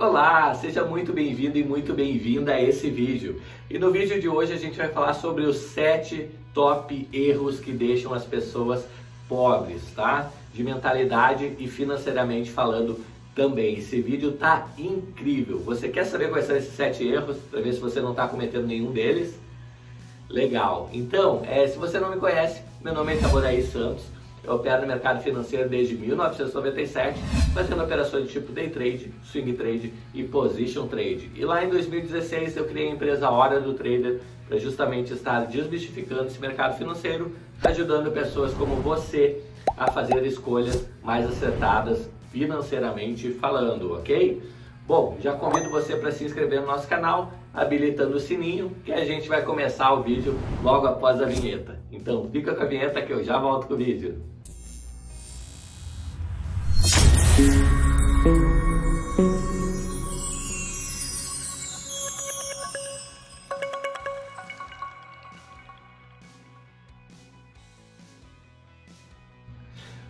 Olá, seja muito bem-vindo e muito bem-vinda a esse vídeo. E no vídeo de hoje a gente vai falar sobre os 7 top erros que deixam as pessoas pobres, tá? De mentalidade e financeiramente falando também. Esse vídeo tá incrível. Você quer saber quais são esses 7 erros para ver se você não está cometendo nenhum deles? Legal. Então, é, se você não me conhece, meu nome é Itaboraí Santos. Eu opero no mercado financeiro desde 1997, fazendo operações de tipo day trade, swing trade e position trade. E lá em 2016 eu criei a empresa Hora do Trader para justamente estar desmistificando esse mercado financeiro, ajudando pessoas como você a fazer escolhas mais acertadas financeiramente falando, ok? Bom, já convido você para se inscrever no nosso canal, habilitando o sininho, que a gente vai começar o vídeo logo após a vinheta. Então fica com a vinheta que eu já volto com o vídeo.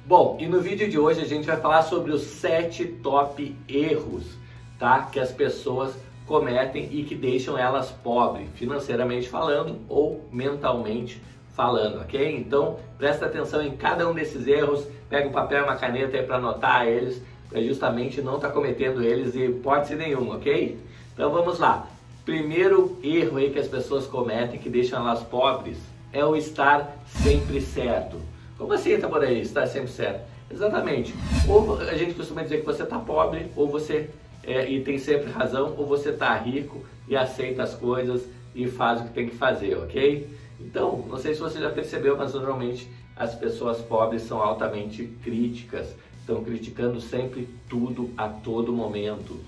Bom, e no vídeo de hoje a gente vai falar sobre os sete top erros, tá? Que as pessoas cometem e que deixam elas pobres, financeiramente falando ou mentalmente falando, ok? Então presta atenção em cada um desses erros, pega um papel e uma caneta aí para anotar eles, para justamente não estar tá cometendo eles em hipótese nenhuma, ok? Então vamos lá. Primeiro erro aí que as pessoas cometem que deixam elas pobres é o estar sempre certo. Como assim, tá estar sempre certo? Exatamente. Ou a gente costuma dizer que você está pobre, ou você é, e tem sempre razão, ou você está rico e aceita as coisas e faz o que tem que fazer, ok? Então, não sei se você já percebeu, mas normalmente as pessoas pobres são altamente críticas, estão criticando sempre tudo a todo momento,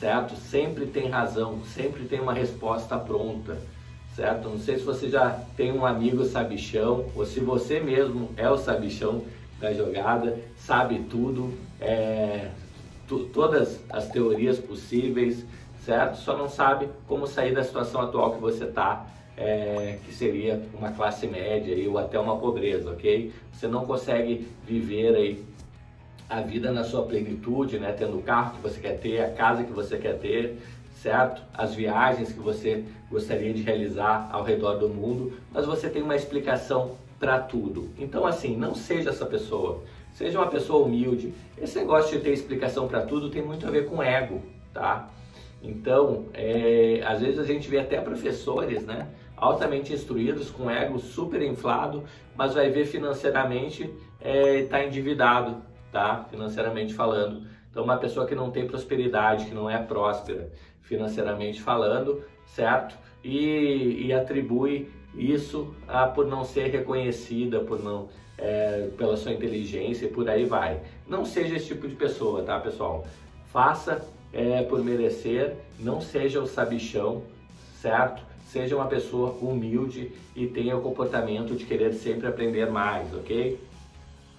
certo? Sempre tem razão, sempre tem uma resposta pronta certo? Não sei se você já tem um amigo sabichão ou se você mesmo é o sabichão da jogada, sabe tudo, é, todas as teorias possíveis, certo? Só não sabe como sair da situação atual que você está, é, que seria uma classe média aí, ou até uma pobreza, ok? Você não consegue viver aí a vida na sua plenitude, né? Tendo o carro que você quer ter, a casa que você quer ter, certo? As viagens que você gostaria de realizar ao redor do mundo, mas você tem uma explicação para tudo. Então, assim, não seja essa pessoa. Seja uma pessoa humilde. Esse negócio de ter explicação para tudo tem muito a ver com ego, tá? Então, é, às vezes a gente vê até professores, né? Altamente instruídos, com ego super inflado, mas vai ver financeiramente está é, tá endividado, tá? Financeiramente falando. Então, uma pessoa que não tem prosperidade, que não é próspera financeiramente falando, certo? E, e atribui isso a, por não ser reconhecida, por não é, pela sua inteligência e por aí vai. Não seja esse tipo de pessoa, tá, pessoal? Faça é, por merecer, não seja o sabichão, certo? Seja uma pessoa humilde e tenha o comportamento de querer sempre aprender mais, ok?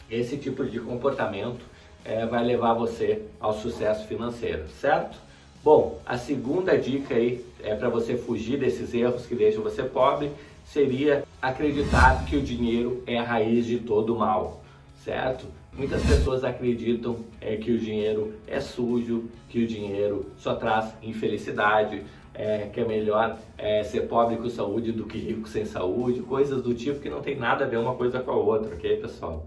Esse tipo de comportamento é, vai levar você ao sucesso financeiro, certo? Bom, a segunda dica aí é para você fugir desses erros que deixam você pobre seria acreditar que o dinheiro é a raiz de todo mal, certo? Muitas pessoas acreditam é, que o dinheiro é sujo, que o dinheiro só traz infelicidade, é, que é melhor é, ser pobre com saúde do que rico sem saúde, coisas do tipo que não tem nada a ver uma coisa com a outra, ok, pessoal?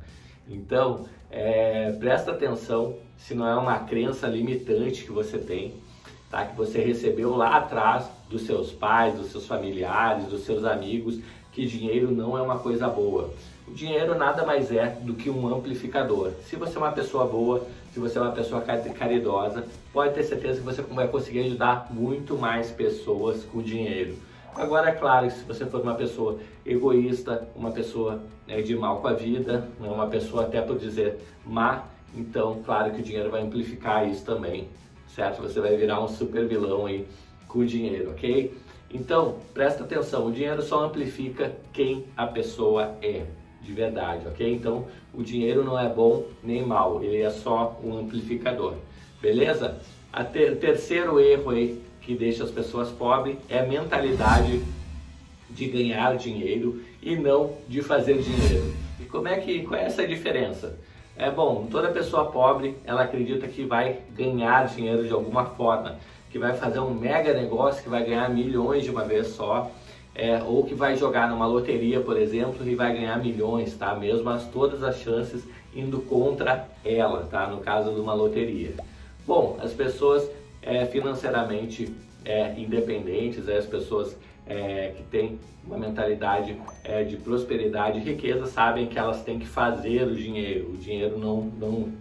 Então, é, presta atenção se não é uma crença limitante que você tem, tá? que você recebeu lá atrás dos seus pais, dos seus familiares, dos seus amigos, que dinheiro não é uma coisa boa. O dinheiro nada mais é do que um amplificador. Se você é uma pessoa boa, se você é uma pessoa caridosa, pode ter certeza que você vai conseguir ajudar muito mais pessoas com dinheiro. Agora, é claro que se você for uma pessoa egoísta, uma pessoa né, de mal com a vida, né, uma pessoa até por dizer má, então, claro que o dinheiro vai amplificar isso também, certo? Você vai virar um super vilão aí com o dinheiro, ok? Então, presta atenção, o dinheiro só amplifica quem a pessoa é, de verdade, ok? Então, o dinheiro não é bom nem mal, ele é só um amplificador, beleza? O ter terceiro erro aí que deixa as pessoas pobres é a mentalidade de ganhar dinheiro e não de fazer dinheiro. E como é que qual é essa diferença? É bom, toda pessoa pobre, ela acredita que vai ganhar dinheiro de alguma forma, que vai fazer um mega negócio, que vai ganhar milhões de uma vez só, é, ou que vai jogar numa loteria, por exemplo, e vai ganhar milhões, tá? Mesmo as, todas as chances indo contra ela, tá? No caso de uma loteria. Bom, as pessoas é, financeiramente é, independentes, as pessoas é, que têm uma mentalidade é, de prosperidade e riqueza sabem que elas têm que fazer o dinheiro. O dinheiro não, não,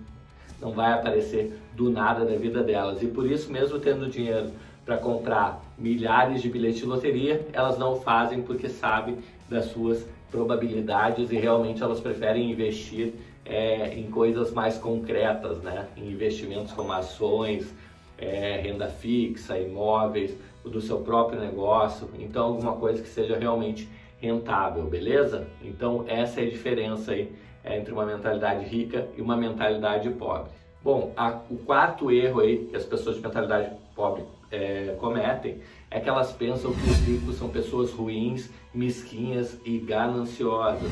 não vai aparecer do nada da vida delas. E por isso, mesmo tendo dinheiro para comprar milhares de bilhetes de loteria, elas não fazem porque sabem das suas probabilidades e realmente elas preferem investir é, em coisas mais concretas, né? em investimentos como ações, é, renda fixa, imóveis, do seu próprio negócio, então alguma coisa que seja realmente rentável, beleza? Então essa é a diferença aí é, entre uma mentalidade rica e uma mentalidade pobre. Bom, a, o quarto erro aí que as pessoas de mentalidade pobre é, cometem é que elas pensam que os ricos são pessoas ruins, mesquinhas e gananciosas,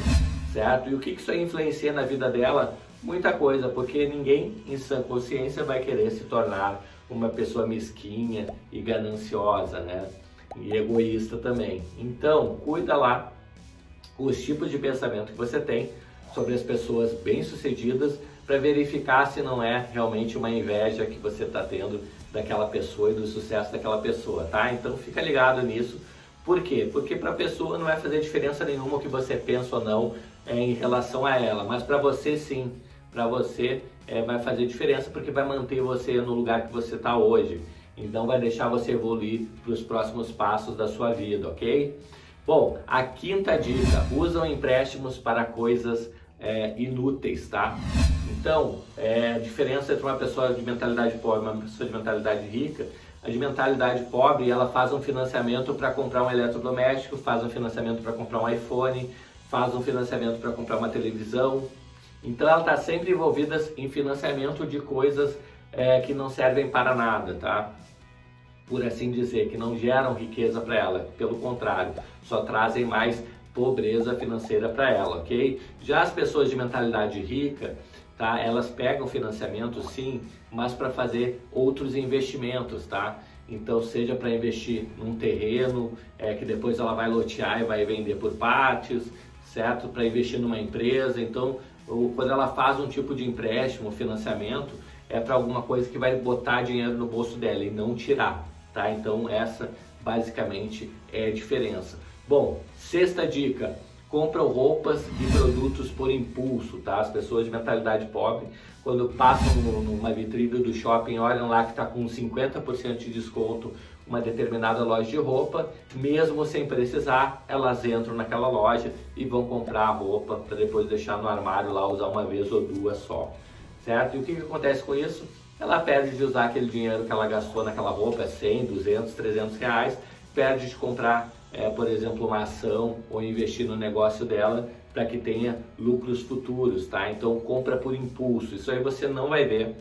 certo? E o que, que isso aí influencia na vida dela? Muita coisa, porque ninguém em sã consciência vai querer se tornar uma pessoa mesquinha e gananciosa, né? E egoísta também. Então, cuida lá os tipos de pensamento que você tem sobre as pessoas bem-sucedidas para verificar se não é realmente uma inveja que você está tendo daquela pessoa e do sucesso daquela pessoa, tá? Então fica ligado nisso. Por quê? Porque para a pessoa não vai fazer diferença nenhuma o que você pensa ou não é, em relação a ela, mas para você sim para você é, vai fazer diferença porque vai manter você no lugar que você está hoje. Então vai deixar você evoluir para os próximos passos da sua vida, ok? Bom, a quinta dica: usam empréstimos para coisas é, inúteis, tá? Então, é, a diferença entre uma pessoa de mentalidade pobre e uma pessoa de mentalidade rica, a de mentalidade pobre, ela faz um financiamento para comprar um eletrodoméstico, faz um financiamento para comprar um iPhone, faz um financiamento para comprar uma televisão, então ela está sempre envolvida em financiamento de coisas é, que não servem para nada, tá? Por assim dizer, que não geram riqueza para ela, pelo contrário, só trazem mais pobreza financeira para ela, ok? Já as pessoas de mentalidade rica, tá? Elas pegam financiamento sim, mas para fazer outros investimentos, tá? Então, seja para investir num terreno é, que depois ela vai lotear e vai vender por partes, certo? Para investir numa empresa. Então, quando ela faz um tipo de empréstimo, financiamento, é para alguma coisa que vai botar dinheiro no bolso dela e não tirar, tá? Então essa basicamente é a diferença. Bom, sexta dica, compram roupas e produtos por impulso, tá? As pessoas de mentalidade pobre, quando passam numa vitrine do shopping, olham lá que está com 50% de desconto uma determinada loja de roupa, mesmo sem precisar, elas entram naquela loja e vão comprar a roupa para depois deixar no armário lá usar uma vez ou duas só, certo? E o que, que acontece com isso? Ela perde de usar aquele dinheiro que ela gastou naquela roupa, 100, 200, 300 reais, perde de comprar, é, por exemplo, uma ação ou investir no negócio dela para que tenha lucros futuros, tá? Então compra por impulso, isso aí você não vai ver,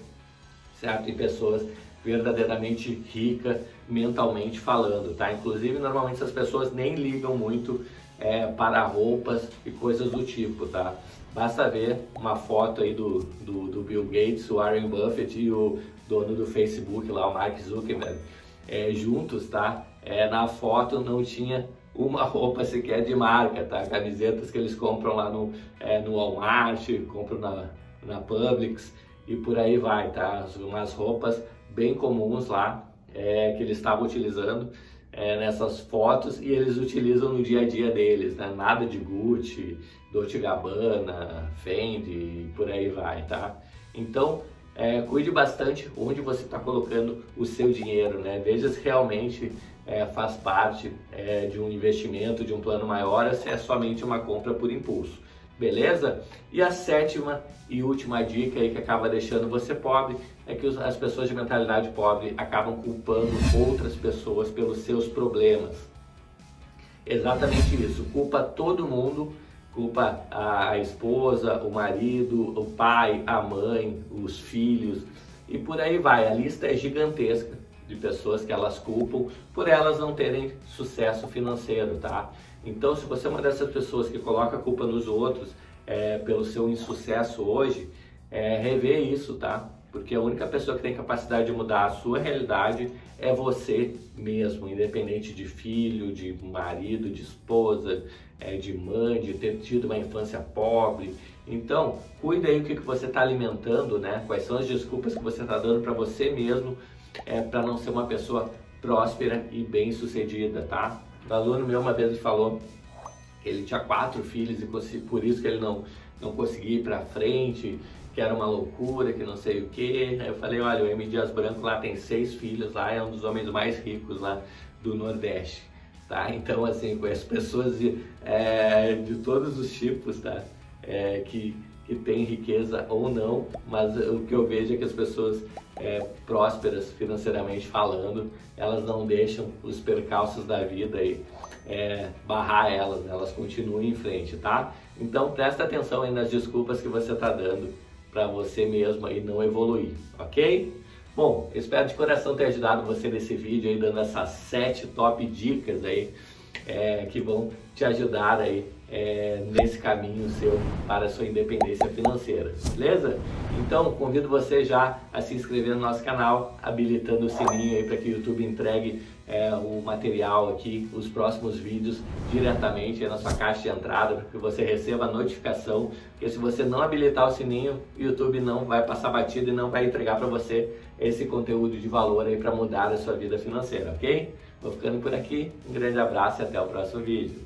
certo? Em pessoas verdadeiramente ricas mentalmente falando, tá? Inclusive, normalmente essas pessoas nem ligam muito é, para roupas e coisas do tipo, tá? Basta ver uma foto aí do, do, do, Bill Gates, o Warren Buffett e o dono do Facebook lá, o Mark Zuckerberg, é, juntos, tá? É, na foto não tinha uma roupa sequer de marca, tá? Camisetas que eles compram lá no, é, no Walmart, compram na, na Publix e por aí vai, tá? Umas roupas bem comuns lá, é, que eles estavam utilizando é, nessas fotos e eles utilizam no dia a dia deles, né? Nada de Gucci, Dolce Gabbana, Fendi e por aí vai, tá? Então, é, cuide bastante onde você está colocando o seu dinheiro, né? Veja se realmente é, faz parte é, de um investimento, de um plano maior, se é somente uma compra por impulso beleza? E a sétima e última dica aí que acaba deixando você pobre é que as pessoas de mentalidade pobre acabam culpando outras pessoas pelos seus problemas. Exatamente isso, culpa todo mundo, culpa a esposa, o marido, o pai, a mãe, os filhos e por aí vai. A lista é gigantesca de pessoas que elas culpam por elas não terem sucesso financeiro, tá? Então, se você é uma dessas pessoas que coloca a culpa nos outros é, pelo seu insucesso hoje, é, rever isso, tá? Porque a única pessoa que tem capacidade de mudar a sua realidade é você mesmo, independente de filho, de marido, de esposa, é, de mãe, de ter tido uma infância pobre. Então, cuida aí o que, que você está alimentando, né? Quais são as desculpas que você está dando para você mesmo é, para não ser uma pessoa próspera e bem sucedida, tá? Um aluno meu uma vez falou que ele tinha quatro filhos e por isso que ele não, não conseguia ir para frente, que era uma loucura, que não sei o que. Aí eu falei, olha, o M. Dias Branco lá tem seis filhos lá, é um dos homens mais ricos lá do Nordeste, tá? Então, assim, conheço pessoas de, é, de todos os tipos, tá? É, que, que tem riqueza ou não, mas o que eu vejo é que as pessoas é, prósperas financeiramente falando, elas não deixam os percalços da vida aí é, barrar elas, né? elas continuam em frente, tá? Então presta atenção aí nas desculpas que você está dando para você mesmo aí não evoluir, ok? Bom, espero de coração ter ajudado você nesse vídeo aí, dando essas sete top dicas aí é, que vão te ajudar aí é, nesse caminho seu para a sua independência financeira, beleza? Então convido você já a se inscrever no nosso canal, habilitando o sininho aí para que o YouTube entregue é, o material aqui, os próximos vídeos diretamente na sua caixa de entrada, para que você receba a notificação. Porque se você não habilitar o sininho, o YouTube não vai passar batido e não vai entregar para você esse conteúdo de valor aí para mudar a sua vida financeira, ok? Vou ficando por aqui, um grande abraço e até o próximo vídeo.